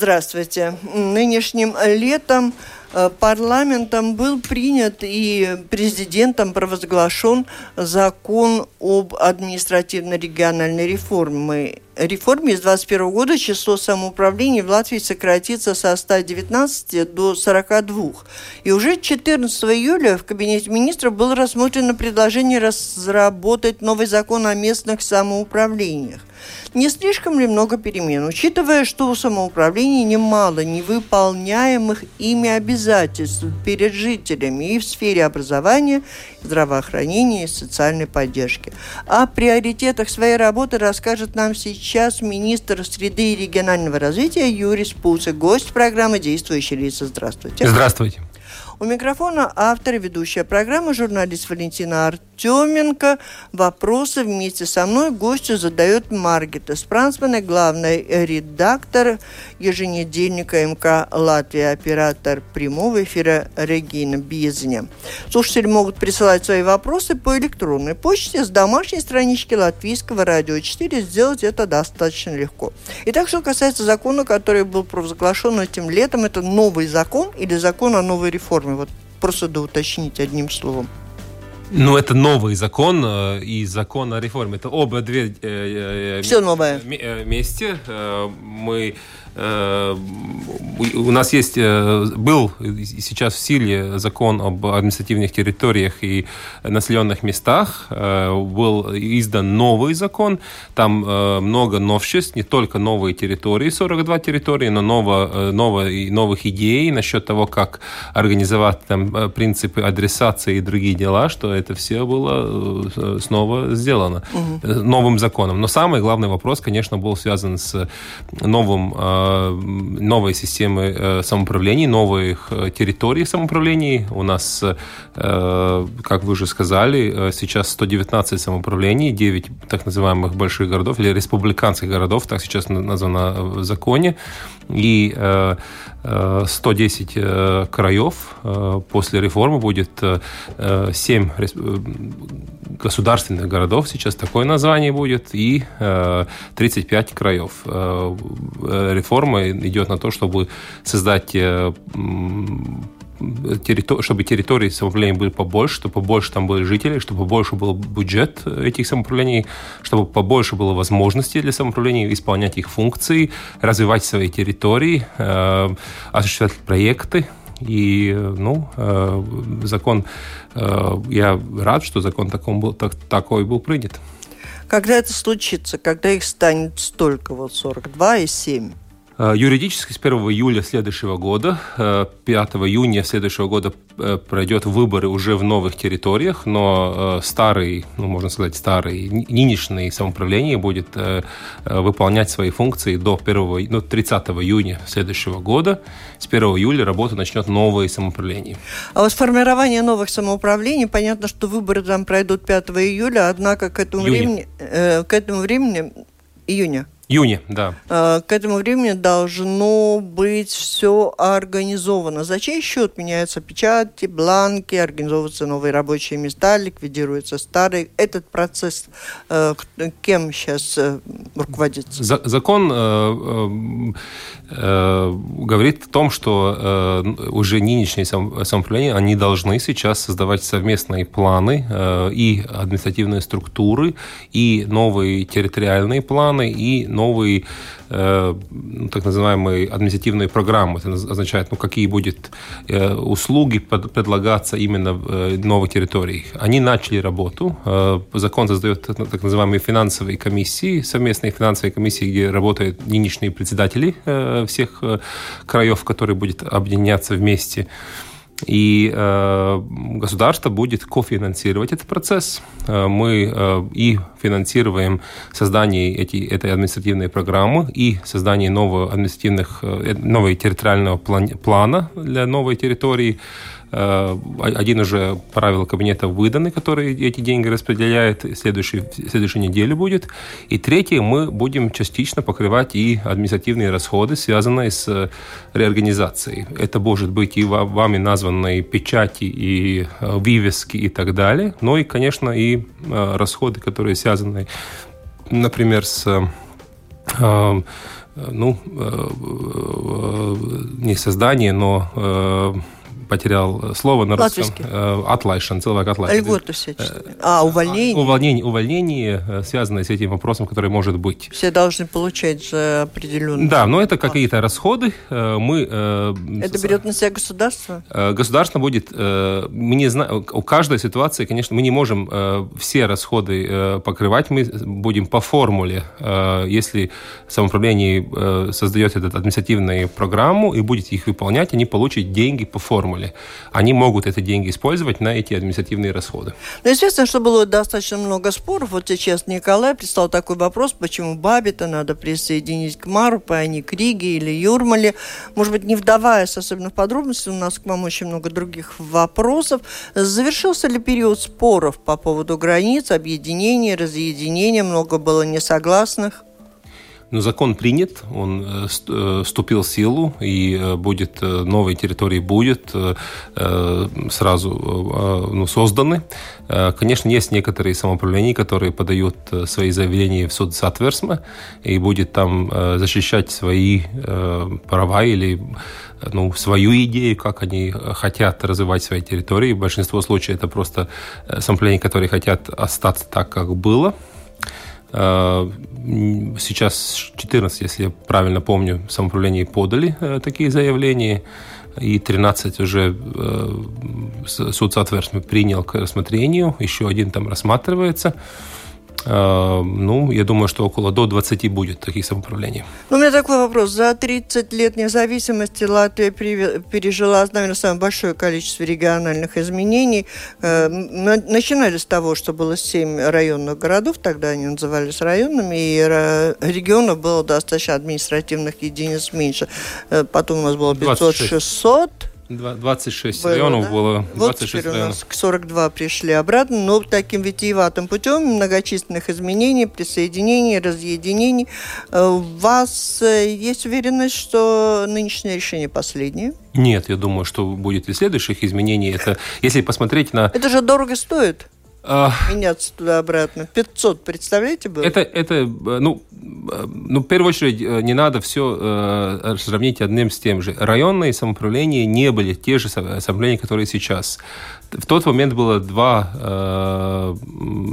Здравствуйте. Нынешним летом э, парламентом был принят и президентом провозглашен закон об административно-региональной реформе. Реформе с 2021 года число самоуправлений в Латвии сократится со 119 до 42. И уже 14 июля в Кабинете министров было рассмотрено предложение разработать новый закон о местных самоуправлениях. Не слишком ли много перемен, учитывая, что у самоуправления немало невыполняемых ими обязательств перед жителями и в сфере образования, здравоохранения и социальной поддержки. О приоритетах своей работы расскажет нам сейчас министр среды и регионального развития Юрий Спуцик, гость программы «Действующие лица». Здравствуйте. Здравствуйте. У микрофона автор и ведущая программы журналист Валентина Артеменко. Вопросы вместе со мной гостю задает Маргита Спрансман, главный редактор еженедельника МК «Латвия», оператор прямого эфира Регина Безня. Слушатели могут присылать свои вопросы по электронной почте с домашней странички Латвийского радио 4. Сделать это достаточно легко. Итак, что касается закона, который был провозглашен этим летом, это новый закон или закон о новой реформе? Вот просто да уточнить одним словом. Ну, это новый закон э, и закон о реформе. Это оба две... Э, э, Все новое. Вместе. Мы у нас есть, э, был сейчас в силе закон об административных территориях и населенных местах. Э, был издан новый закон. Там много новшеств, не только новые территории, 42 территории, но ново, ново, новых идей насчет того, как организовать там принципы адресации и другие дела, что это все было снова сделано угу. новым законом. Но самый главный вопрос, конечно, был связан с новым Э, новые системы э, самоуправления, новых э, территорий самоуправлений. У нас, как вы уже сказали, сейчас 119 самоуправлений, 9 так называемых больших городов или республиканских городов, так сейчас названо в законе и 110 э, э, краев. Э, после реформы будет 7 государственных городов, сейчас такое название будет, и 35 краев. Реформа идет на то, чтобы создать чтобы территории самоуправления были побольше, чтобы побольше там были жители, чтобы побольше был бюджет этих самоуправлений, чтобы побольше было возможностей для самоуправления исполнять их функции, развивать свои территории, э, осуществлять проекты. И, ну, э, закон, э, я рад, что закон таком был, так, такой был принят. Когда это случится? Когда их станет столько, вот 42 и 7? Э, юридически с 1 июля следующего года, 5 э, июня следующего года э, пройдет выборы уже в новых территориях, но старый, ну, можно сказать, старый, нынешнее самоуправление будет выполнять свои функции до 1, ну, 30 июня следующего года. С 1 июля работу начнет новое самоуправление. А вот формирование новых самоуправлений, понятно, что выборы там пройдут 5 июля, однако к этому июня. времени, э, к этому времени июня июне, да. А, к этому времени должно быть все организовано. За чей счет меняются печати, бланки, организовываются новые рабочие места, ликвидируются старые. Этот процесс э, кем сейчас э, руководится? За, закон э, э, говорит о том, что э, уже нынешние самоуправления, они должны сейчас создавать совместные планы э, и административные структуры, и новые территориальные планы, и новые э, ну, так называемые административные программы. Это означает, ну, какие будут э, услуги предлагаться именно в э, новой территории. Они начали работу. Закон создает так называемые финансовые комиссии, совместные финансовые комиссии, где работают нынешние председатели всех краев, которые будут объединяться вместе. И э, государство будет кофинансировать этот процесс. Э, мы э, и финансируем создание эти, этой административной программы и создание нового административных, э, нового территориального план, плана для новой территории. Э, один уже правила кабинета выданы, который эти деньги распределяет, следующий, следующей неделе будет. И третье, мы будем частично покрывать и административные расходы, связанные с реорганизацией. Это может быть и вами названные печати, и э, вывески и так далее, но и, конечно, и э, расходы, которые связаны, например, с ну, не создание, но потерял слово на русском. Э, Атлайшан, человек атлайшан. Льготы всяческие. А, увольнение? Увольнение, увольнение, э, связанное с этим вопросом, который может быть. Все должны получать за определенную... Да, но это какие-то расходы. Э, мы... Это берет на себя государство? Государство будет... Мы не знаем... У каждой ситуации, конечно, мы не можем все расходы покрывать. Мы будем по формуле, если самоуправление создает эту административную программу и будет их выполнять, они получат деньги по формуле формуле, они могут эти деньги использовать на эти административные расходы. Ну, естественно, что было достаточно много споров. Вот сейчас Николай прислал такой вопрос, почему Бабита надо присоединить к Марупе, а не к Риге или Юрмале. Может быть, не вдаваясь особенно в подробности, у нас к вам очень много других вопросов. Завершился ли период споров по поводу границ, объединения, разъединения? Много было несогласных? Но закон принят, он э, э, вступил в силу, и э, будет новые территории будет сразу ну, созданы. Конечно, есть некоторые самоуправления, которые подают свои заявления в суд Сатверсма и будет там защищать свои права или ну, свою идею, как они хотят развивать свои территории. В большинстве случаев это просто самоуправления, которые хотят остаться так, как было. Э, сейчас 14, если я правильно помню, самоуправление подали э, такие заявления, и 13 уже э, суд, соответственно, принял к рассмотрению, еще один там рассматривается. А, ну, я думаю, что около до 20 будет таких самоуправлений. Ну, у меня такой вопрос. За 30 лет независимости Латвия пережила, наверное, самое большое количество региональных изменений. Э, начинали с того, что было 7 районных городов, тогда они назывались районными, и регионов было достаточно административных единиц меньше. Э, потом у нас было 500-600. 26 было, районов да? было. 26 вот районов. у нас к 42 пришли обратно, но таким витиеватым путем многочисленных изменений, присоединений, разъединений. Э, у вас э, есть уверенность, что нынешнее решение последнее? Нет, я думаю, что будет и следующих изменений. Это, если посмотреть на... Это же дорого стоит. А... Меняться туда-обратно. 500, представляете, было? Это, это ну, ну, в первую очередь, э, не надо все э, сравнить одним с тем же. Районные самоуправления не были те же самоуправления, которые сейчас. В тот момент было два, э,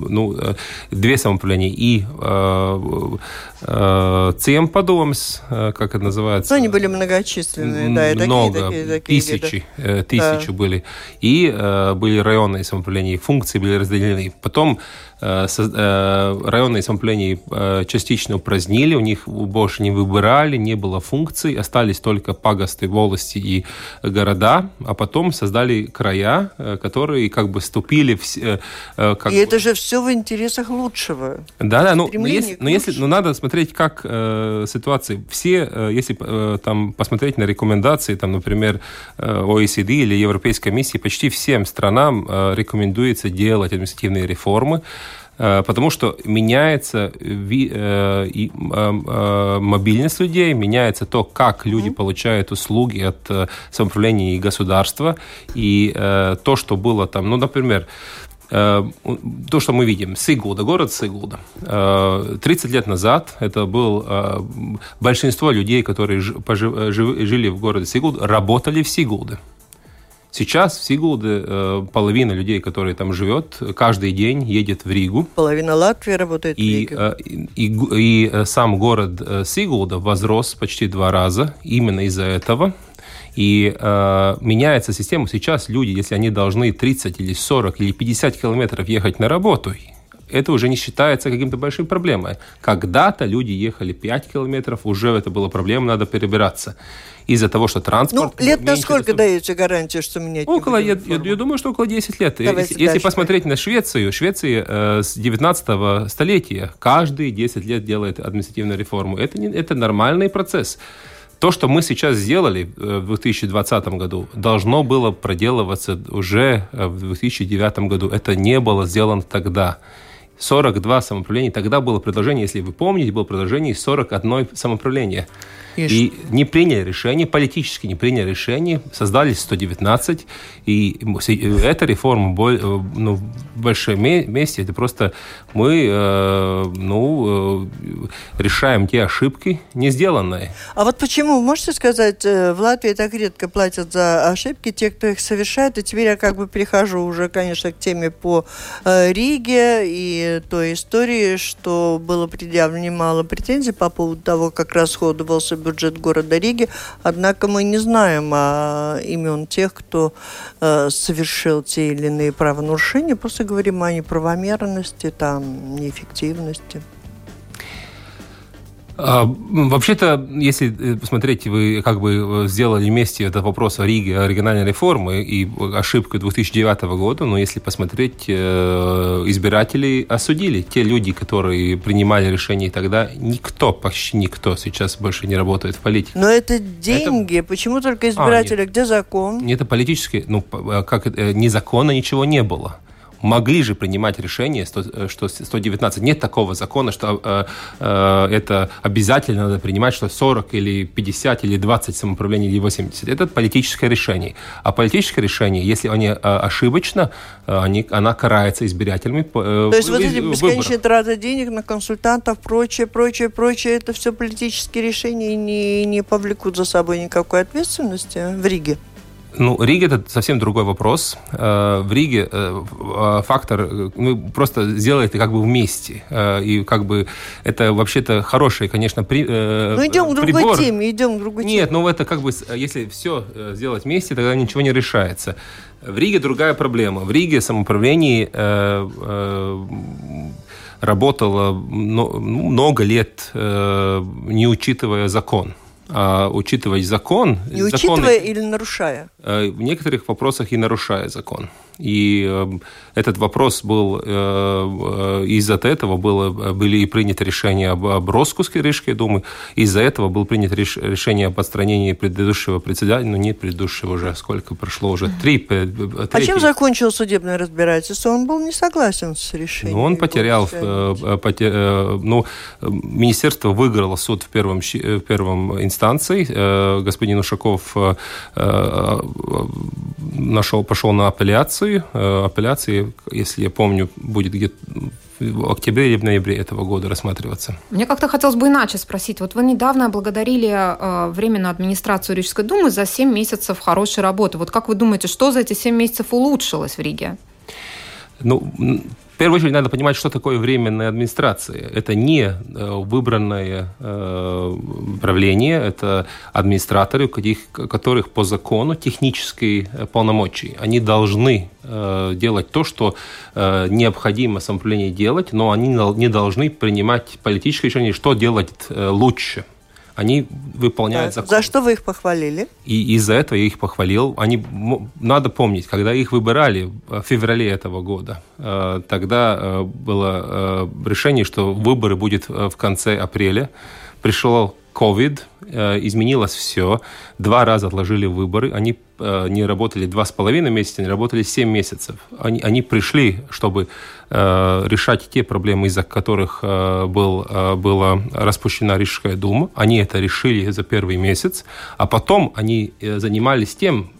ну, э, две самоуправления. И э, э, Цемпадомс, э, как это называется? Ну, они были многочисленные, да, и Много, такие, такие, тысячи, э, тысячи да. были. И э, были районные самоуправления, функции были разделены. Потом районные самоуправления э, частично упразднили, у них больше не выбирали, не было функций, остались только пагосты, волости и города, а потом создали края, которые как бы вступили в... Как и это же все в интересах лучшего. Да, да, ну, но, если, но, если, но надо смотреть, как э, ситуации. Все, э, если э, там посмотреть на рекомендации, там, например, OECD или Европейской комиссии, почти всем странам э, рекомендуется делать административные реформы, Э, потому что меняется э, э, э, мобильность людей, меняется то, как люди mm-hmm. получают услуги от э, самоуправления и государства, и э, то, что было там, ну, например, э, то, что мы видим, Сигулда, город Сигулда. 30 лет назад это был большинство людей, которые жили в городе Сигулда, работали в Сигулде. Сейчас в Сигулде э, половина людей, которые там живет, каждый день едет в Ригу. Половина Латвии работает и, в Риге. Э, и, и, и э, сам город э, Сигулда возрос почти два раза именно из-за этого. И э, меняется система. Сейчас люди, если они должны 30 или 40 или 50 километров ехать на работу, это уже не считается каким-то большой проблемой. Когда-то люди ехали 5 километров, уже это была проблема, надо перебираться из-за того, что транспорт... Ну, лет на сколько доступ... даете гарантию, что менять Около, я, я, я думаю, что около 10 лет. Давайте если, если посмотреть на Швецию, Швеция э, с 19 столетия каждые 10 лет делает административную реформу. Это, не, это нормальный процесс. То, что мы сейчас сделали э, в 2020 году, должно было проделываться уже э, в 2009 году. Это не было сделано тогда. 42 самоуправления. Тогда было предложение, если вы помните, было предложение 41 самоуправления. И не приняли решение, политически не приняли решение, создали 119, и эта реформа ну, в большом месте, это просто мы э, ну, э, решаем те ошибки, не сделанные. А вот почему, можете сказать, э, в Латвии так редко платят за ошибки те, кто их совершает, и теперь я как бы перехожу уже, конечно, к теме по Риге и той истории, что было предъявлено немало претензий по поводу того, как расходовался бюджет города Риги, однако мы не знаем а, имен тех, кто э, совершил те или иные правонарушения, просто говорим о неправомерности, там, неэффективности. А, вообще-то, если э, посмотреть, вы как бы э, сделали вместе этот вопрос о Риге, о региональной реформе и ошибку 2009 года, но если посмотреть, э, избиратели осудили. Те люди, которые принимали решения тогда, никто, почти никто сейчас больше не работает в политике. Но это деньги. Это... Почему только избиратели? А, Где закон? Это политически, ну, как ни закона, ничего не было могли же принимать решение, э, что 119. Нет такого закона, что э, э, это обязательно надо принимать, что 40 или 50 или 20 самоуправлений или 80. Это политическое решение. А политическое решение, если они э, ошибочно, э, они, она карается избирателями. Э, То есть вот эти бесконечные траты денег на консультантов, прочее, прочее, прочее, это все политические решения и не, не повлекут за собой никакой ответственности в Риге? Ну, Рига это совсем другой вопрос. Э, в Риге э, э, фактор, мы просто сделали это как бы вместе. И как бы это вообще-то хороший, конечно, при, Ну, идем к другой прибор. теме, идем к другой теме. Нет, ну это как бы, если все сделать вместе, тогда ничего не решается. В Риге другая проблема. В Риге самоуправление работало ну, много лет, не учитывая закон а, учитывать закон. Не учитывая или нарушая? Э, в некоторых вопросах и нарушая закон. И э, этот вопрос был, э, э, из-за этого было, были и приняты решения об, об распуске Рижской думы, из-за этого было принято реш, решение об отстранении предыдущего председателя, ну не предыдущего уже, сколько прошло уже, три. Третий. А чем закончил судебное разбирательство? Он был не согласен с решением? Ну, он потерял, потер, ну, министерство выиграло суд в первом, в первом инстанции, господин Ушаков нашел, пошел на апелляцию, апелляции. Э, апелляции, если я помню, будет где-то в октябре или в ноябре этого года рассматриваться. Мне как-то хотелось бы иначе спросить. Вот вы недавно благодарили э, Временную администрацию Рижской думы за 7 месяцев хорошей работы. Вот как вы думаете, что за эти 7 месяцев улучшилось в Риге? Ну, в первую очередь надо понимать, что такое временная администрация. Это не э, выбранное э, правление, это администраторы, которых по закону технические э, полномочия. Они должны делать то, что необходимо самоуправлению делать, но они не должны принимать политические решения, что делать лучше – они выполняют закон. За что вы их похвалили? И из-за этого я их похвалил. Они, надо помнить, когда их выбирали в феврале этого года, э, тогда э, было э, решение, что выборы будут в конце апреля. Пришел COVID, изменилось все. Два раза отложили выборы. Они Э, не работали два с половиной месяца, они работали семь месяцев. Они, они пришли, чтобы э, решать те проблемы, из-за которых э, был, э, была распущена Рижская дума. Они это решили за первый месяц, а потом они э, занимались тем, Э,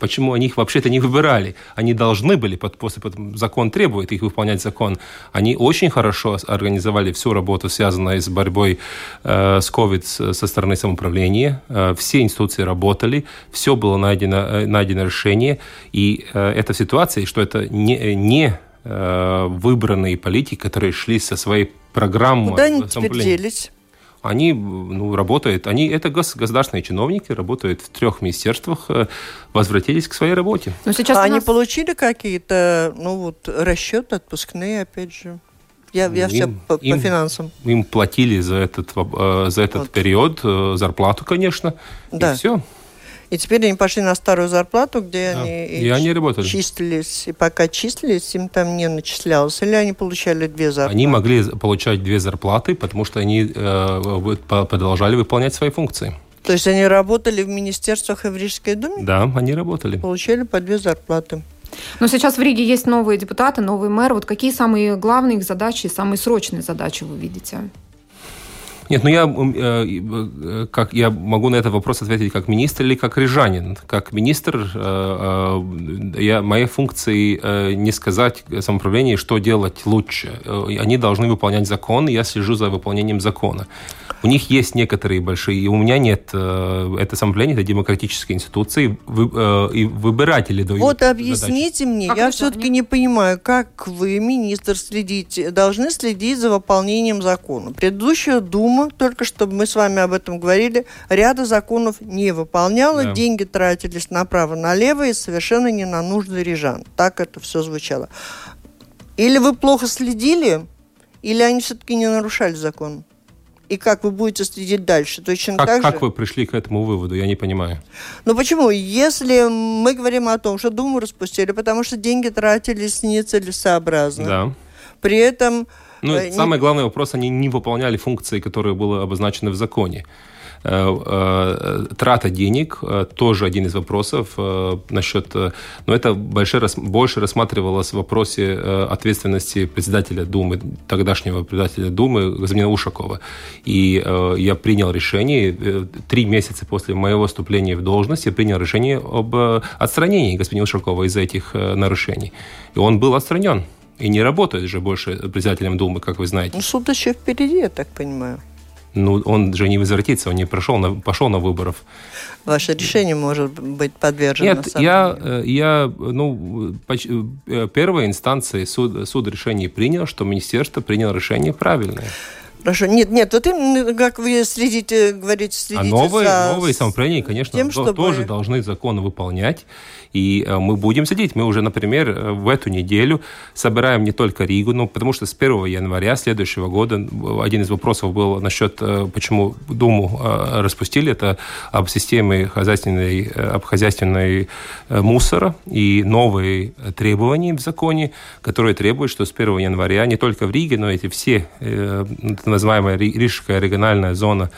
почему они их вообще-то не выбирали. Они должны были, после, закон требует их выполнять закон. Они очень хорошо организовали всю работу, связанную с борьбой э, с COVID со стороны самоуправления. Э, все институции работали, все было найдено, э, найдено решение. И э, это ситуация, что это не, не э, выбранные политики, которые шли со своей программой. Куда они теперь делись? Они ну, работают, они это гос, государственные чиновники, работают в трех министерствах, э, возвратились к своей работе. Но сейчас а нас... они получили какие-то, ну вот, расчеты отпускные, опять же? Я, я Им- все по, по им- финансам. Им платили за этот, э, за этот Вот. период э, зарплату, конечно. Да. И все. И теперь они пошли на старую зарплату, где Да. они И они работали. числились. И пока числились, им там не начислялось. Или они получали две зарплаты. Они могли получать две зарплаты, потому что они э, продолжали выполнять свои функции. То есть они работали в министерствах и в Рижской думе, Да, они работали. получали по две зарплаты. Но сейчас в Риге есть новые депутаты, новый мэр. Вот какие самые главные их задачи и самые срочные задачи вы видите? Нет, ну я, м, э, э, как, я могу на этот вопрос ответить как министр или как рижанин. Как министр э, э, я, моей функции э, не сказать самоуправлению, что делать лучше. Э, Они должны выполнять закон, и я слежу за выполнением закона. У них есть некоторые большие, и у меня нет. э, Это самоуправление, это демократические институции, вы- э, и выбиратели дают Вот объясните мне, Как я все-таки не понимаю, как вы, министр, следите, должны следить за выполнением закона. Предыдущая Дума, только чтобы мы с вами об этом говорили, ряда законов не выполняла, Да. деньги тратились направо-налево и совершенно не на нужды рижан. Так это все звучало. Или вы плохо следили, или они все-таки не нарушали закон? И как вы будете следить дальше? Точно Как, так как же? вы пришли к этому выводу? Я не понимаю. Ну почему? Если мы говорим о том, что Думу распустили, потому что деньги тратились нецелесообразно. Да. При этом Ну, Э, не- самый главный вопрос, они не выполняли функции, которые были обозначены в законе. Э, э, Трата денег тоже один из вопросов насчет... Но это больше, больше рассматривалось в вопросе ответственности председателя Думы, тогдашнего председателя Думы Газмина Ушакова. И я принял решение, три месяца после моего вступления в должность, я принял решение об отстранении господина Ушакова из этих нарушений. И он был отстранен. И не работает же больше председателем Думы, как вы знаете. ну, суд еще впереди, я так понимаю. Ну, он же не возвратится, он не прошел на, пошел на выборов. Ваше решение может быть подвержено Нет, я, э, я, ну, поч- э, первой инстанции суд, суд решение принял, что министерство приняло решение правильное. Хорошо. Нет, нет, вот именно как вы следите, говорите, следите А новые, за... новые самоуправления, конечно, тем, то- чтобы- тоже должны законы выполнять. И э, мы будем следить. Мы уже, например, э, в эту неделю собираем не только Ригу, ну, потому что с 1 января следующего года э, один из вопросов был насчет, почему Думу распустили. Это об системе хозяйственной, об хозяйственной мусора и новые требования в законе, которые требуют, что с 1 января не только в Риге, но эти все так называемая Ри- Рижская региональная зона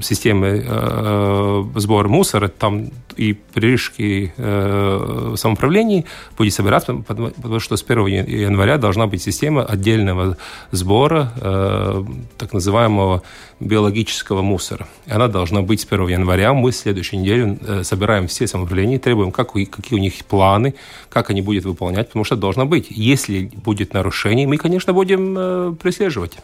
системы э, сбора мусора, там и при Рижском э, самоуправлении будет собираться, потому, что с 1 января должна быть система отдельного сбора э, так называемого биологического мусора. И она должна быть с 1 января. Мы в следующей неделе э, собираем все самоуправления, требуем, как, какие у них планы, как они будут выполнять, потому что должно быть. Если будет нарушение, мы, конечно, будем э, преследовать.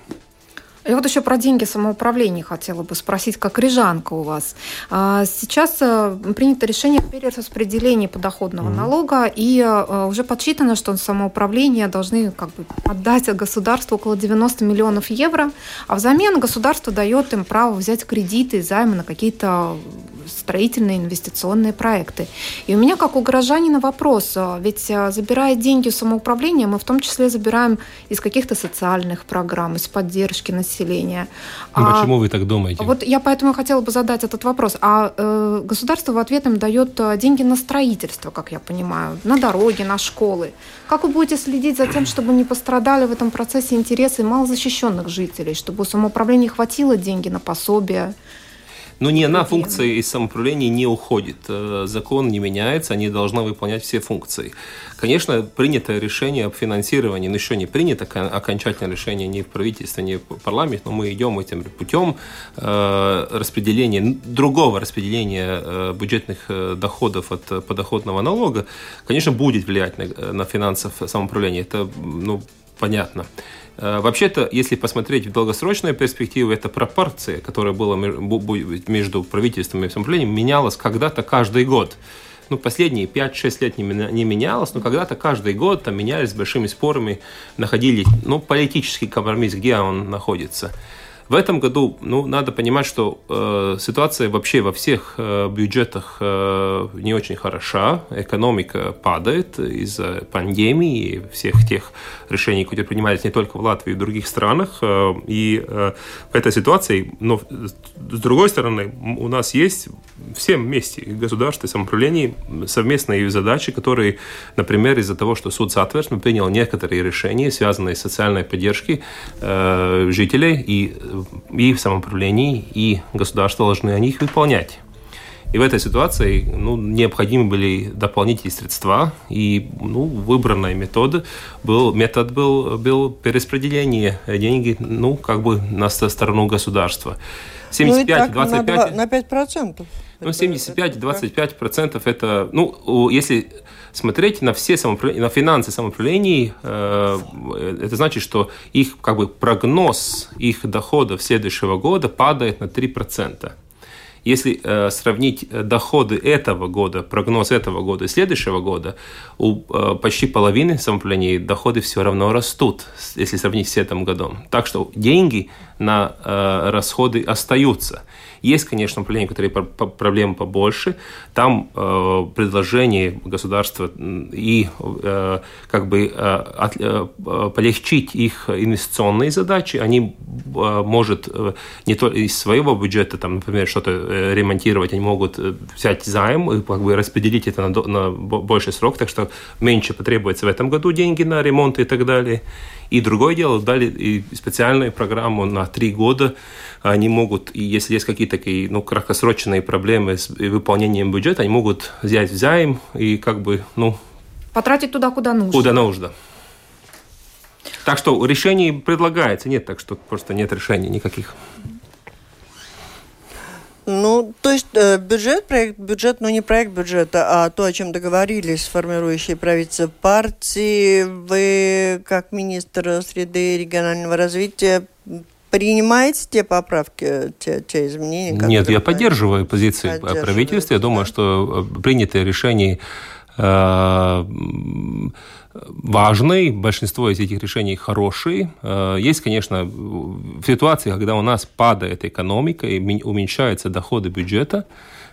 И вот еще про деньги самоуправления хотела бы спросить, как рижанка у вас. А, Сейчас э, принято решение о перераспределении подоходного налога, и э, уже подсчитано, что самоуправления должны как бы отдать государству около 90 миллионов евро, а взамен государство дает им право взять кредиты, займы на какие-то строительные инвестиционные проекты. И у меня, как у горожанина, вопрос. а, Ведь а, забирая деньги у самоуправления, мы в том числе забираем из каких-то социальных программ, из поддержки населения. Ну, А почему вы так думаете? Вот я поэтому хотела бы задать этот вопрос. А э, государство в ответ им дает деньги на строительство, как я понимаю, на дороги, на школы. Как вы будете следить за тем, чтобы не пострадали в этом процессе интересы малозащищенных жителей, чтобы у самоуправления хватило деньги на пособие? Ну, ни одна функция из самоуправления не уходит. Э, Закон не меняется, они должны выполнять все функции. Конечно, принятое решение об финансировании, но еще не принято окон- окончательное решение ни в правительстве, ни в парламенте, но мы идем этим путем э, распределения, другого распределения э, бюджетных доходов от подоходного налога, конечно, будет влиять на, на финансов самоуправления. Это, ну, понятно. Э, Вообще-то, если посмотреть в долгосрочную перспективу, эта пропорция, которая была между правительством и самоуправлением, менялась когда-то каждый год. Ну, последние 5-6 лет не, меня- менялось, но когда-то каждый год там менялись с большими спорами, находили, ну, политический компромисс, где он находится. В этом году, ну, надо понимать, что э, ситуация вообще во всех э, бюджетах э, не очень хороша. Экономика падает из-за пандемии и всех тех решений, которые принимались не только в Латвии, и в других странах. Э, и э, в этой ситуации, но с другой стороны, у нас есть всем вместе, государство и самоуправление, совместные задачи, которые, например, из-за того, что суд Сатверсма принял некоторые решения, связанные с социальной поддержкой э, жителей и и в самоуправлении, и государство должны о них выполнять. И в этой ситуации ну, необходимы были дополнительные средства, и ну, выбранный метод был, метод был, был перераспределение денег ну, как бы на сторону государства. 75-25... Ну, на 5%. Ну, 75-25% это, ну, если смотреть на все на финансы самоуправлений, э, это значит, что их как бы прогноз их доходов следующего года падает на 3%. Если э, сравнить доходы этого года, прогноз этого года и следующего года, у э, почти половины самоуправлений доходы все равно растут, если сравнить с этим годом. Так что деньги на э, расходы остаются. Есть, конечно, направления, которые проблемы побольше. Там э, предложение государства и э, как бы э, от, э, полегчить их инвестиционные задачи. Они э, может э, не только из своего бюджета, там, например, что-то э, ремонтировать, они могут э, взять займ и как бы распределить это на, на больший срок, так что меньше потребуется в этом году деньги на ремонт и так далее. И другое дело, дали и специальную программу на три года. Они могут, и если есть какие-то такие ну, краткосрочные проблемы с выполнением бюджета, они могут взять займ и как бы, ну... Потратить туда, куда нужно. Куда нужно. Так что решений предлагается, нет, так что просто нет решений никаких. Ну, то есть э, бюджет, проект бюджет, но не проект бюджета, а то, о чем договорились формирующие правительство партии. Вы, как министр среды и регионального развития, принимаете те поправки, те, те изменения? Нет, я поддерживаю позиции правительства. Я думаю, что э, принятые решения э, важный, большинство из этих решений хорошие. Э, есть, конечно, в ситуации, когда у нас падает экономика и уменьшаются доходы бюджета,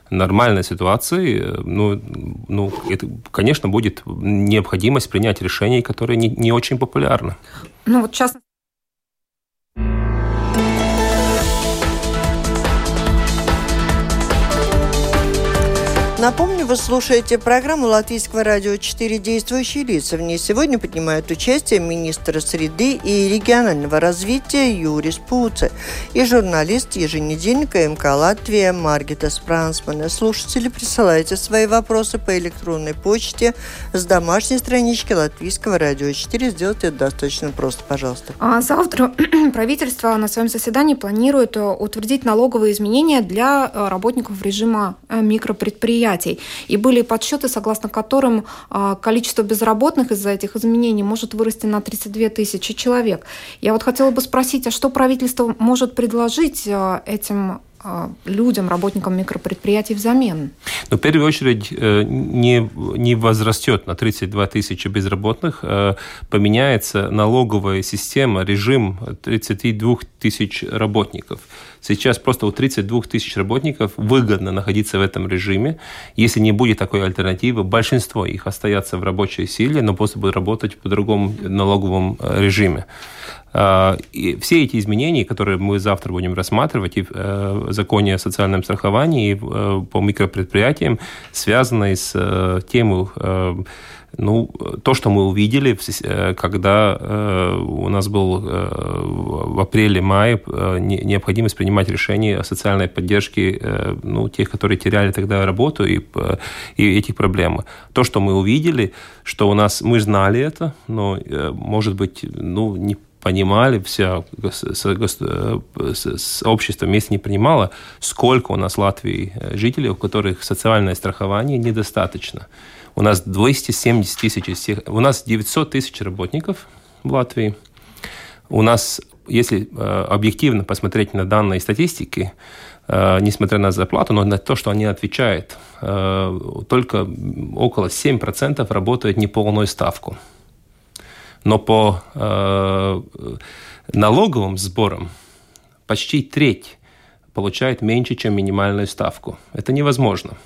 нормальной ситуации, э, ну, ну, это, конечно, будет необходимость принять решения, которые не, не очень популярны. Ну, вот сейчас Напомню, вы слушаете программу Латвийского радио «Четыре действующие лица». В ней сегодня принимают участие министр среды и регионального развития Юрис Пуце и журналист еженедельника МК «Латвия» Маргита Спрансмана. Слушатели, присылайте свои вопросы по электронной почте с домашней странички Латвийского радио 4. Сделайте это достаточно просто, пожалуйста. А завтра правительство на своем заседании планирует э, утвердить налоговые изменения для э, работников режима э, микропредприятий предприятий. И были подсчеты, согласно которым а, количество безработных из-за этих изменений может вырасти на 32 тысячи человек. Я вот хотела бы спросить, а что правительство может предложить а, этим а, людям, работникам микропредприятий взамен? Ну, в первую очередь, э, не, не возрастет на 32 тысячи безработных, э, поменяется налоговая система, режим 32 тысяч работников. Сейчас просто у 32 тысяч работников выгодно находиться в этом режиме. Если не будет такой альтернативы, большинство их остается в рабочей силе, но просто будут работать по другому налоговому э, режиме. А, и все эти изменения, которые мы завтра будем рассматривать и э, в законе о социальном страховании и э, по микропредприятиям, связаны с темой ну, то, что мы увидели, когда у нас был в апреле-мае необходимость принимать решения о социальной поддержке ну, тех, которые теряли тогда работу и, и этих проблем. То, что мы увидели, что у нас, мы знали это, но, может быть, ну, не понимали, вся общество вместе не понимало, сколько у нас в Латвии э, жителей, у которых социальное страхование недостаточно. У нас 270 тысяч из всех... У нас 900 тысяч работников в Латвии. У нас, если э, объективно посмотреть на данные статистики, э, несмотря на зарплату, но на то, что они отвечают, только около 7% работают неполную ставку но по э, налоговым сборам почти треть получает меньше, чем минимальную ставку. Это невозможно.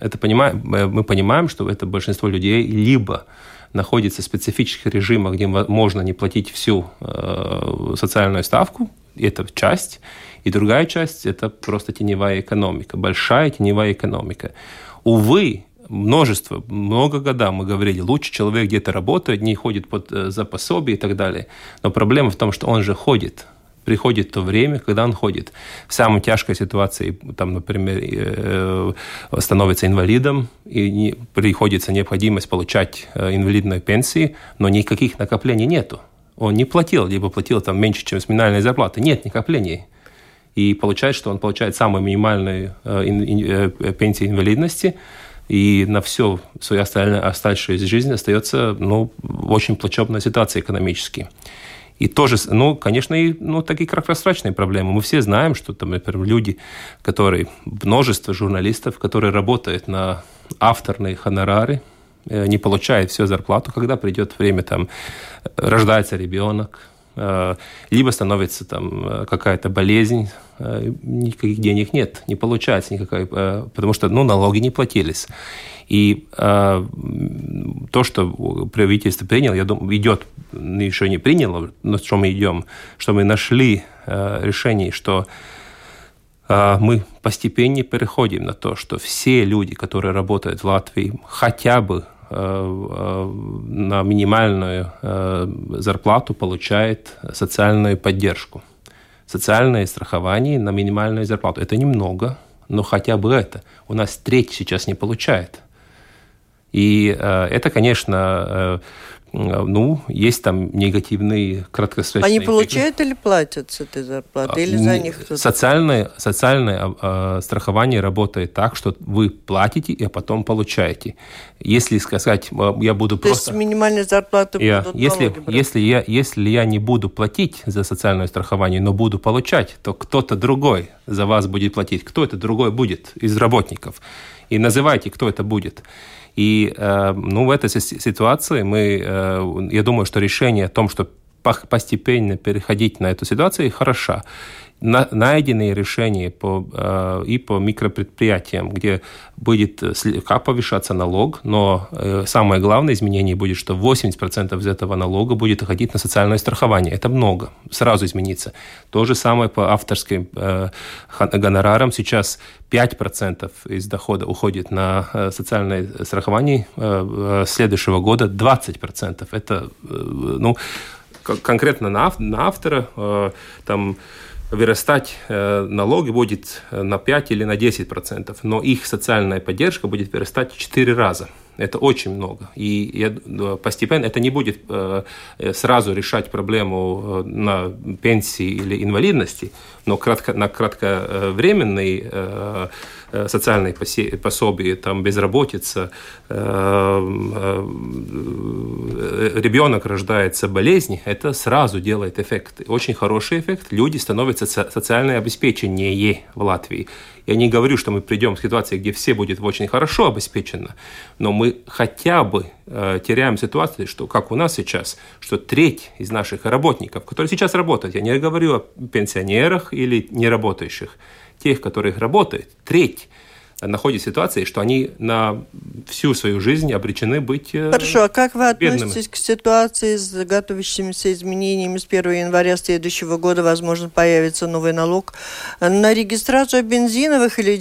Это понимаем, мы понимаем, что это большинство людей либо находится в специфических режимах, где можно не платить всю э, социальную ставку, это часть, и другая часть – это просто теневая экономика, большая теневая экономика. Увы, множество, много года мы говорили, лучше человек где-то работает, не ходит под, э, за пособие и так далее. Но проблема в том, что он же ходит, приходит то время, когда он ходит. В самой тяжкой ситуации, там, например, э, становится инвалидом, и приходится необходимость получать э, инвалидной пенсии, но никаких накоплений нету. Он не платил, либо платил там меньше, чем с минимальной зарплаты. Нет накоплений. И получается, что он получает самую минимальную э, пенсию инвалидности, и на всю свою оставшуюся жизнь остается ну, очень плачевная ситуация экономически. И тоже, ну, конечно, и ну, такие краткосрочные проблемы. Мы все знаем, что там, например, люди, которые, множество журналистов, которые работают на авторные хонорары, э, не получают всю зарплату, когда придет время, там, рождается ребенок, либо становится там э, какая-то болезнь, никаких денег нет, не получается никакой, потому что ну, налоги не платились. И э, то, что правительство приняло, я думаю, идет, еще не приняло, но что мы идем, что мы нашли э, решение, что э, мы постепенно переходим на то, что все люди, которые работают в Латвии, хотя бы на минимальную зарплату получают социальную поддержку. Социальное страхование на минимальную зарплату. Это немного, но хотя бы это. У нас треть сейчас не получает. И э, это, конечно, э, ну, есть там негативные краткосрочные... Они получают или платят с этой зарплаты, или за них Социальное, социальное э, страхование работает так, что вы платите, и потом получаете. Если сказать, я буду То просто... То есть минимальная зарплата я, будут если, если, я, если я не буду платить за социальное страхование, но буду получать, то кто-то другой за вас будет платить. Кто это другой будет из работников? И называйте, кто это будет. И э, ну, в этой ситуации мы, э, я думаю, что решение о том, что постепенно переходить на эту ситуацию, хороша на, найденные решения по, э, и по микропредприятиям, где будет слегка повышаться налог, но э, самое главное изменение будет, что 80% из этого налога будет уходить на социальное страхование. Это много, сразу изменится. То же самое по авторским э, гонорарам. Сейчас 5% из дохода уходит на э, социальное страхование, э, следующего года 20%. Это, э, ну, конкретно на, автора, э, там, вырастать э, налоги будет э, на 5 или на 10 процентов, но их социальная поддержка будет вырастать в 4 раза. Это очень много. И постепенно это не будет э, сразу решать проблему на пенсии или инвалидности, но кратко, на кратковременный социальные пособия, там безработица, э, э, ребенок рождается болезнь, это сразу делает эффект. Очень хороший эффект. Люди становятся социально обеспеченнее в Латвии. Я не говорю, что мы придем к ситуации, где все будет очень хорошо обеспечено, но мы хотя бы э, теряем ситуацию, что как у нас сейчас, что треть из наших работников, которые сейчас работают, я не говорю о пенсионерах или неработающих, тех, которых работает, треть находят в ситуации, что они на всю свою жизнь обречены быть э, Хорошо, а как вы бедными. относитесь к ситуации с готовящимися изменениями с 1 января следующего года, возможно, появится новый налог на регистрацию бензиновых или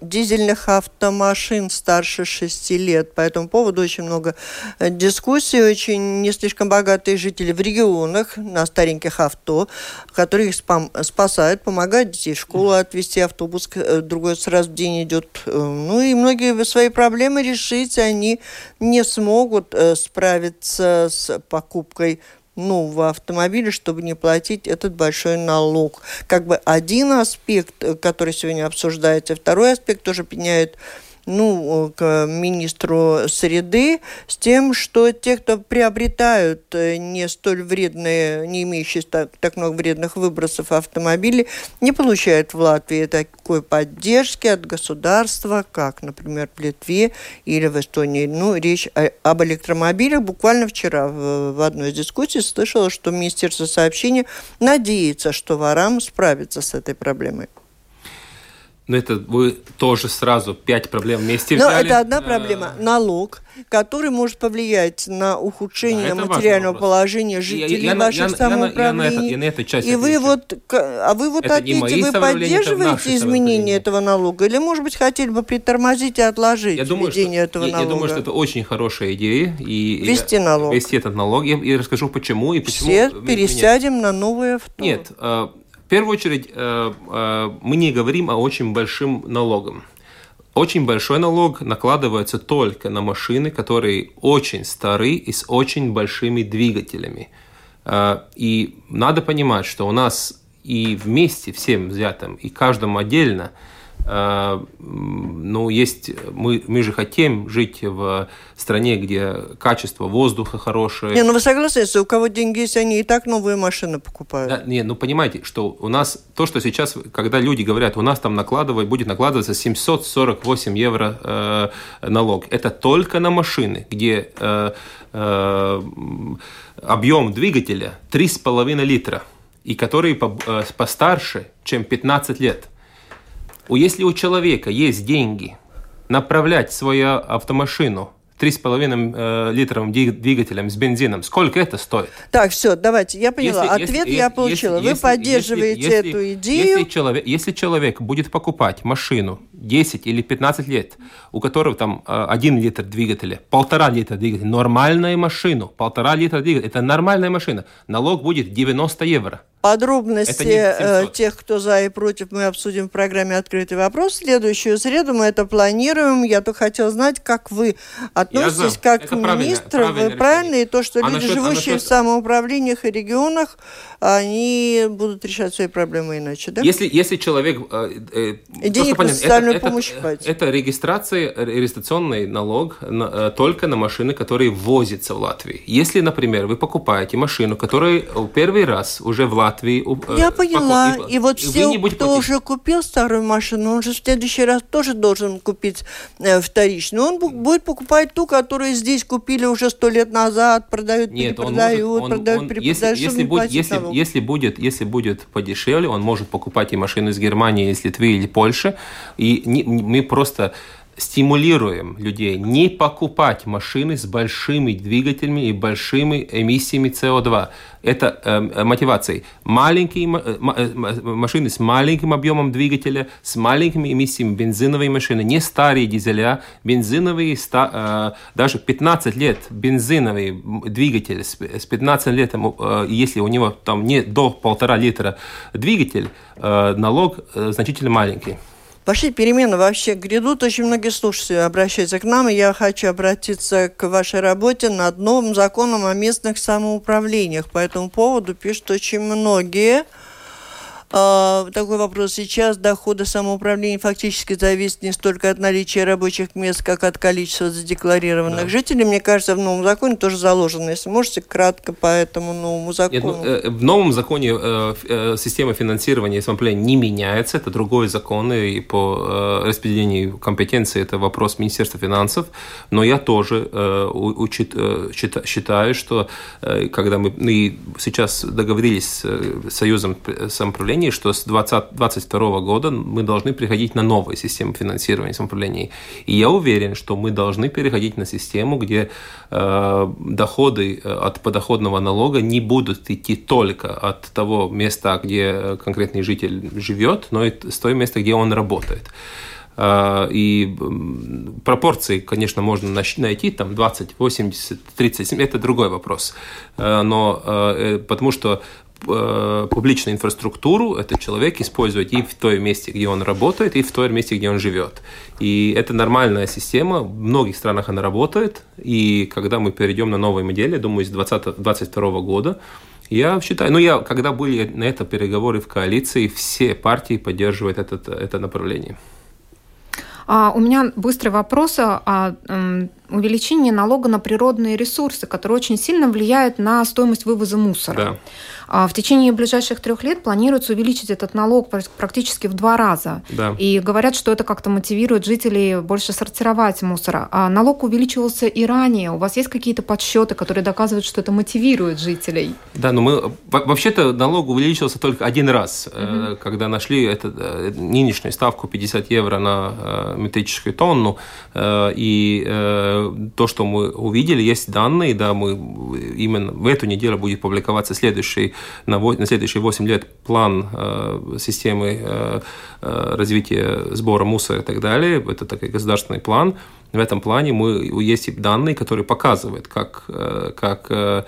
дизельных автомашин старше 6 лет. По этому поводу очень много э, дискуссий, очень не слишком богатые жители в регионах на стареньких авто, которые их спасают, помогают детей в школу отвезти, автобус э, другой сразу в день идет Э, ну и многие свои проблемы решить они не смогут э, справиться с покупкой нового автомобиля, чтобы не платить этот большой налог. Как бы один аспект, э, который сегодня обсуждается, второй аспект тоже меняет ну, к министру среды с тем, что те, кто приобретают не столь вредные, не имеющие так, так много вредных выбросов автомобили, не получают в Латвии такой поддержки от государства, как, например, в Литве или в Эстонии. Ну, речь о, об электромобилях. Буквально вчера в, в одной из дискуссий слышала, что Министерство сообщения надеется, что ворам справится с этой проблемой. Но это вы тоже сразу пять проблем вместе Но взяли. это одна проблема. Налог, который может повлиять на ухудшение Да, это материального положения жителей Я- я ваших я на- я на- я на самоуправлений. это- я на эту часть И вы вот, а вы вот Это ответьте, вы это поддерживаете изменение этого налога? Или, может быть, хотели бы притормозить и отложить Я думаю, что, введение этого я, я налога? думаю, что это очень хорошая идея. И Ввести я- налог. Ввести этот налог. Я, я расскажу, почему и почему. Все меня- пересядем на новое авто. Нет, э, в первую очередь э, э, мы не говорим о очень большим налогом. Очень большой налог накладывается только на машины, которые очень стары и с очень большими двигателями. Э, И надо понимать, что у нас и вместе всем взятым, и каждому отдельно, ну, есть, мы, мы же хотим жить в стране, где качество воздуха хорошее. Не, ну вы согласны, если у кого деньги есть, они и так новые машины покупают. Да, не, ну понимаете, что у нас то, что сейчас, когда люди говорят, у нас там накладывать, будет накладываться 748 евро э, налог, это только на машины, где э, э, объем двигателя 3,5 литра, и которые по- э, постарше, чем 15 лет. Если у человека есть деньги направлять свою автомашину 3,5 э, литровым двигателем с бензином, сколько это стоит? Так, все, давайте, я поняла. Если- Ответ если- я если- получила. если- Вы поддерживаете если- если- эту идею. Если человек, если человек будет покупать машину 10 или 15 лет, у которого там э, 1 литр двигателя, полтора литра двигателя, нормальную машину, полтора литра двигателя, это нормальная машина, налог будет 90 евро. Подробности э, 700. тех, кто за и против, мы обсудим в программе «Открытый вопрос». В следующую среду мы это планируем. Я только хотела знать, как вы относитесь как Это правильно, министр. Вы правильно, и то, что А люди, насчет- а живущие насчет- в самоуправлениях и регионах, они будут решать свои проблемы иначе, да? Если, если человек... э, э, денег на социальную это, помощь это, хватит. это регистрация, регистрационный налог на- э, только на машины, которые ввозятся в Латвию. Если, например, вы покупаете машину, которая э, первый раз уже в Латвии... э, Я поняла. поку- И вот все, кто платить. уже купил старую машину, он же в следующий раз тоже должен купить э, вторичную. Он бу- будет покупать ту, которую здесь купили уже сто лет назад, продают, Нет, он перепродают, может, он, продают, он- перепродают, если, если, будет, если, налог. если, будет, если будет подешевле, он может покупать и машины из Германии, из Литвы или Польши. И не- не- мы просто стимулируем людей не покупать машины с большими двигателями и большими эмиссиями СО2. Это э, мотивацией. Маленькие ма- э, э, ма- машины с маленьким объемом двигателя, с маленькими эмиссиями, бензиновые машины, не старые дизеля, бензиновые, ста- э, даже 15 лет бензиновый двигатель с, с 15 летом, э, если у него там не до полтора литра двигатель, э, налог э, значительно маленький. Пошли перемены вообще грядут. Очень многие слушатели обращаются к нам, и я хочу обратиться к вашей работе над новым законом о местных самоуправлениях. По этому поводу пишут очень многие. А, такой вопрос. Сейчас доходы самоуправления фактически зависят не столько от наличия рабочих мест, как от количества задекларированных Да. жителей. Мне кажется, в новом законе тоже заложено. Если можете, кратко по этому новому Нет, закону. ну, э, в новом законе э, э, система финансирования самоуправления не меняется. Это другой закон, и по распределению компетенции это вопрос Министерства финансов. Но я тоже учит- счита- считаю, что когда мы, мы сейчас договорились с Союзом п- самоуправления, что с 2022 года мы должны переходить на новую систему финансирования самоуправления. И я уверен, что мы должны переходить на систему, где э, доходы э, от подоходного налога не будут идти только от того места, где э, конкретный житель живет, но и с того места, где он работает. Э, И пропорции, конечно, можно найти, там 20, 80, 37, это другой вопрос. Но потому что э, публичную инфраструктуру этот человек использует и в той месте, где он работает, и в том месте, где он живет. И это нормальная система, в многих странах она работает, и когда мы перейдем на новые модели, думаю, с 2022 года, я считаю, ну я, когда были на это переговоры в коалиции, все партии поддерживают этот, это направление. А, у меня быстрый вопрос. А, увеличение налога на природные ресурсы, который очень сильно влияет на стоимость вывоза мусора. Да. А в течение ближайших трех лет планируется увеличить этот налог практически в два раза. Да. И говорят, что это как-то мотивирует жителей больше сортировать мусор. А налог увеличивался и ранее. У вас есть какие-то подсчеты, которые доказывают, что это мотивирует жителей? Да, но мы вообще-то налог увеличился только один раз, угу. когда нашли эту э, нынешнюю ставку 50 евро на э, метрическую тонну. И то, что мы увидели, есть данные, да, мы именно в эту неделю будет публиковаться следующий на, на следующие 8 лет план э, системы э, э, развития сбора мусора и так далее. Это такой государственный план. В этом плане мы, есть данные, которые показывают, как, э, как э,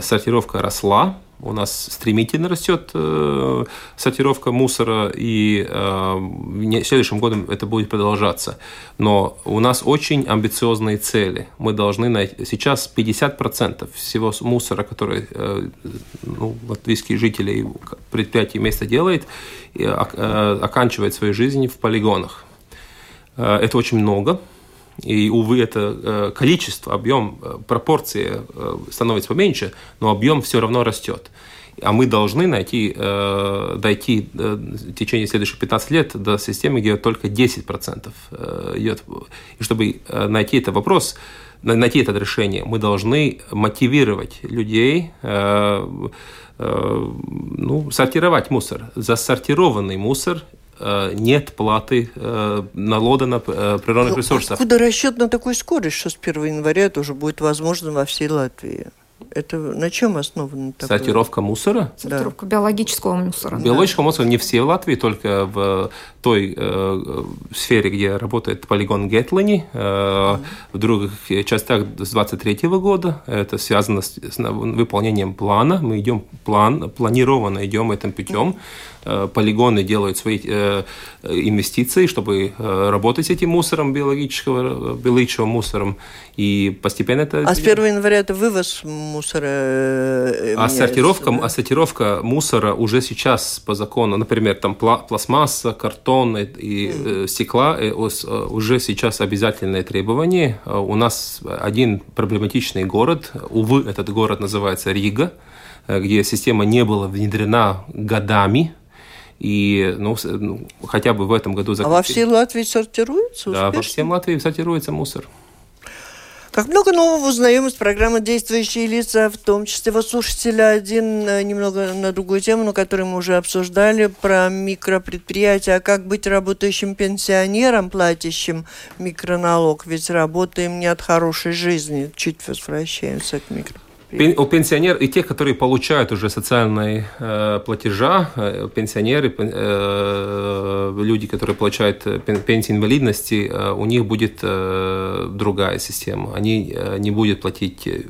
сортировка росла у нас стремительно растет э, сортировка мусора, и э, в следующем году это будет продолжаться. Но у нас очень амбициозные цели. Мы должны найти... Сейчас 50% всего мусора, который э, ну, латвийские жители предприятия место делает, э, э, оканчивает свою жизнь в полигонах. Э, это очень много. И, увы, это э, количество, объем, э, пропорции э, становится поменьше, но объем все равно растет. А мы должны найти, дойти в течение следующих 15 лет до системы, где только 10% идет. И чтобы найти этот вопрос, найти это решение, мы должны мотивировать людей ну, сортировать мусор. Засортированный мусор Э, нет платы э, налога на э, природных ресурсов. Откуда расчет на такую скорость, что с 1 января это уже будет возможно во всей Латвии? Это на чем основано такое? Сортировка мусора? Сортировка да. биологического мусора. Биологического да. мусора не все в Латвии, только в той э, сфере, где работает полигон Гетлани. Э, mm. В других частях с 23 года. Это связано с, с выполнением плана. Мы идем план, планированно идем этим путем. Mm Э, полигоны делают свои э, инвестиции, чтобы э, работать с этим мусором биологического, биологического мусором. И постепенно это... А с 1 января это вывоз мусора? А сортировка, да? а сортировка мусора уже сейчас по закону, например, там пластмасса, картон и mm. стекла уже сейчас обязательное требование. У нас один проблематичный город, увы, этот город называется Рига, где система не была внедрена годами, и ну, ну, хотя бы в этом году... Закрепили. А во всей Латвии сортируется успешно? Да, во всей Латвии сортируется мусор. Как много нового узнаем из программы «Действующие лица», в том числе вот слушателя один э, немного на другую тему, на которую мы уже обсуждали, про микропредприятия. А как быть работающим пенсионером, платящим микроналог? Ведь работаем не от хорошей жизни. Чуть возвращаемся к у пенсионеров и тех, которые получают уже социальные э, платежа, э, пенсионеры, э, люди, которые получают пенсию инвалидности, э, у них будет э, другая система. Они э, не будут платить э,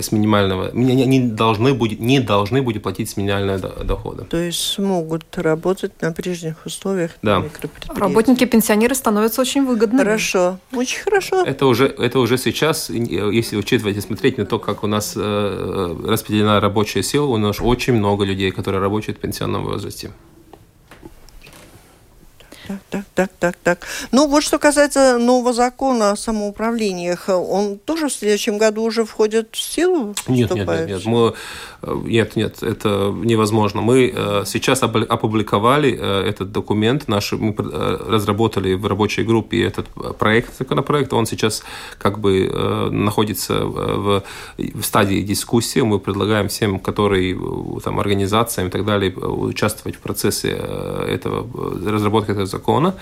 с минимального, они не должны будет, не должны будут платить с минимального дохода. То есть смогут работать на прежних условиях. Да. Работники пенсионеры становятся очень выгодными. Хорошо, очень хорошо. Это уже это уже сейчас, если учитывать и смотреть на то, как у нас э, распределена рабочая сила, у нас очень много людей, которые работают в пенсионном возрасте так, так, так, так. Ну, вот что касается нового закона о самоуправлениях, он тоже в следующем году уже входит в силу? Нет, нет, нет, нет. Мы, э, нет, нет, это невозможно. Мы э, сейчас опубликовали э, этот документ, наши, мы разработали в рабочей группе этот проект, законопроект, он сейчас как бы находится в, в стадии дискуссии. Мы предлагаем всем, которые там, организациям и так далее, участвовать в процессе этого, разработки этого закона,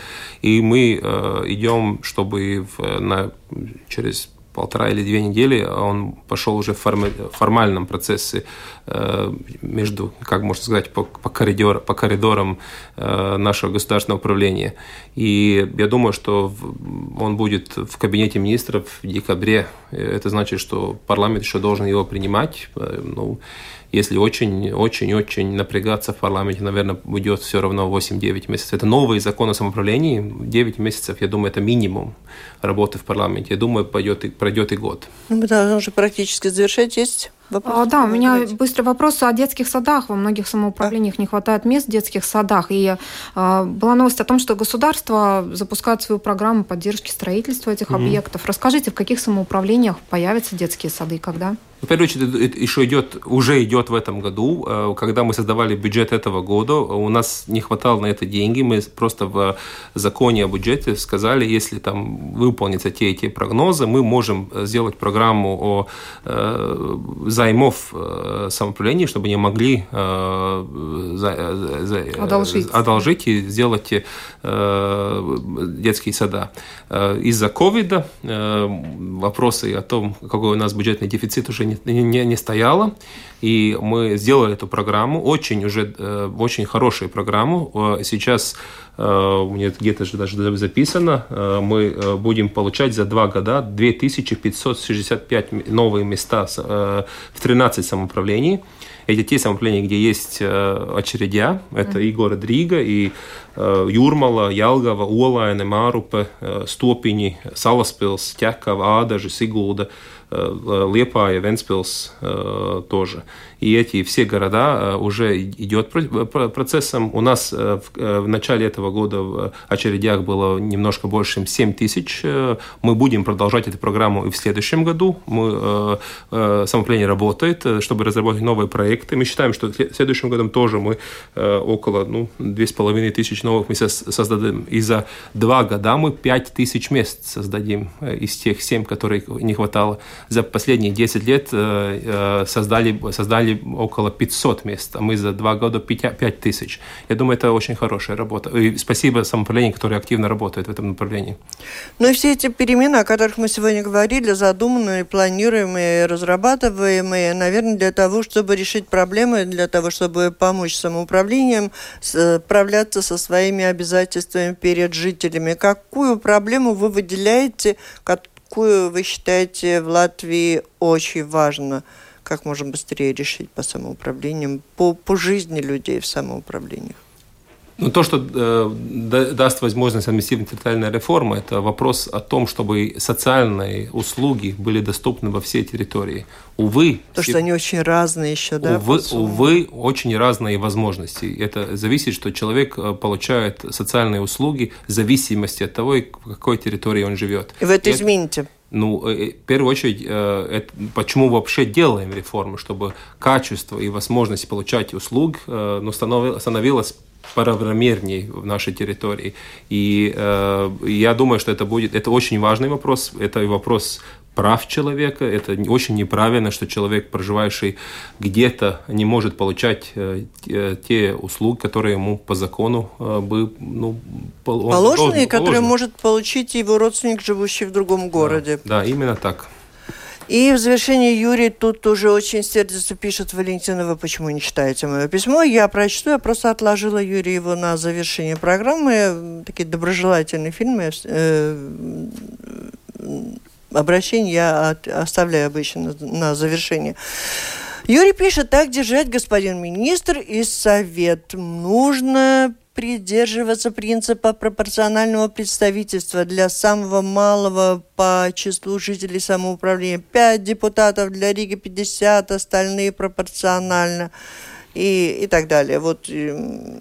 и мы э, идем, чтобы в, на, через полтора или две недели он пошел уже в формальном процессе э, между, как можно сказать, по, по, коридор, по коридорам э, нашего государственного управления. И я думаю, что он будет в кабинете министров в декабре. Это значит, что парламент еще должен его принимать. Ну, если очень-очень-очень напрягаться в парламенте, наверное, уйдет все равно 8-9 месяцев. Это новый закон о самоуправлении. 9 месяцев, я думаю, это минимум работы в парламенте. Я думаю, пойдет, пройдет и год. Ну, мы должны уже практически завершать. Есть Вопрос а, да, у меня быстрый вопрос о детских садах. Во многих самоуправлениях а? не хватает мест в детских садах. И а, была новость о том, что государство запускает свою программу поддержки строительства этих mm-hmm. объектов. Расскажите, в каких самоуправлениях появятся детские сады и когда? В первую очередь, это еще идет, уже идет в этом году. Э, когда мы создавали бюджет этого года, у нас не хватало на это деньги. Мы просто в законе о бюджете сказали, если там выполнятся те и те прогнозы, мы можем сделать программу о э, займов э, самоуправления, чтобы они могли э, за, за, одолжить. одолжить и сделать э, детские сада. Э, из-за ковида э, вопросы о том, какой у нас бюджетный дефицит уже не, не, не стояло. И мы сделали эту программу, очень уже, э, очень хорошую программу. Э, сейчас э, у меня где-то же даже записано, мы будем получать за два года 2565 новые места в 13 самоуправлений. Эти те самоуправления, где есть очередя, это и город Рига, и Jūrmala, Jelgava, Olaine, Mārupe, Stopiņi, Salaspils, Ādaži, Sigulda – Э, Лепая, Венспилс э, тоже. И эти все города э, уже идет процессом. У нас в начале этого года в очередях было немножко больше, чем 7 тысяч. Мы будем продолжать эту программу и в следующем году. Мы, самоуправление работает, чтобы разработать новые проекты. Мы считаем, что в следующем году тоже мы около ну, 2,5 тысяч новых мест создадим. И за два года мы 5 тысяч мест создадим из тех 7, которые не хватало за последние 10 лет э, э, создали, создали около 500 мест, а мы за два года 5 тысяч. Я думаю, это очень хорошая работа. И спасибо самоуправлению, которое активно работает в этом направлении. Ну и все эти перемены, о которых мы сегодня говорили, задуманные, планируемые, разрабатываемые, наверное, для того, чтобы решить проблемы, для того, чтобы помочь самоуправлениям справляться со своими обязательствами перед жителями. Какую проблему вы выделяете, какую вы считаете в Латвии очень важно, как можно быстрее решить по самоуправлениям, по, по жизни людей в самоуправлениях? Ну, то, что э, даст возможность административной территориальной реформы, это вопрос о том, чтобы социальные услуги были доступны во всей территории. Увы... То, все... что они очень разные еще, да? Увы, увы, очень разные возможности. Это зависит, что человек э, получает социальные услуги в зависимости от того, в какой территории он живет. И вы это И измените? Ну, э, э, в первую очередь, это, почему вообще делаем реформы, чтобы качество и возможность получать услуг ну, становилось правомерней в нашей территории. И э, я думаю, что это будет, это очень важный вопрос, это вопрос прав человека. Это очень неправильно, что человек, проживающий где-то, не может получать э, те услуги, которые ему по закону э, бы ну, положенные, должен, которые может получить его родственник, живущий в другом городе. Да, да именно так. И в завершении Юрий тут уже очень сердце пишет Валентина, вы почему не читаете мое письмо? Я прочту, я просто отложила Юрия его на завершение программы. Такие доброжелательные фильмы. Э, обращение я от, оставляю обычно на, на завершение. Юрий пишет, так держать, господин министр и совет. Нужно придерживаться принципа пропорционального представительства для самого малого по числу жителей самоуправления. Пять депутатов для Риги, 50, остальные пропорционально и, и так далее. Вот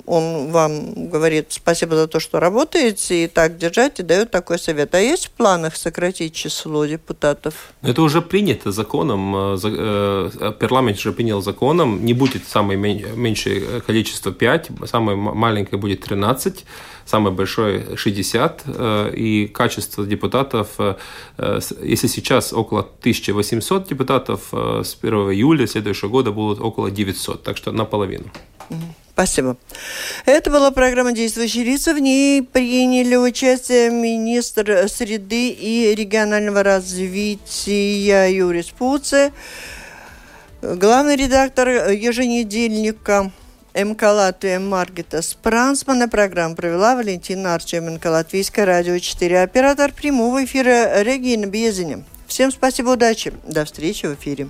он вам говорит спасибо за то, что работаете, и так держать, и дает такой совет. А есть в планах сократить число депутатов? Это уже принято законом. Э, э, парламент уже принял законом. Не будет самое меньшее количество 5, самое маленькое будет 13 самое большое 60, э, и качество депутатов, э, э, если сейчас около 1800 депутатов, с 1 июля следующего года будут около 900, так что наполовину. Спасибо. Это была программа «Действующие лица». В ней приняли участие министр среды и регионального развития Юрий Спуце, главный редактор еженедельника МК Латвия Маргита Спрансмана. Программу провела Валентина Арчеменко, Латвийское радио 4. Оператор прямого эфира Регина Безиня. Всем спасибо, удачи. До встречи в эфире.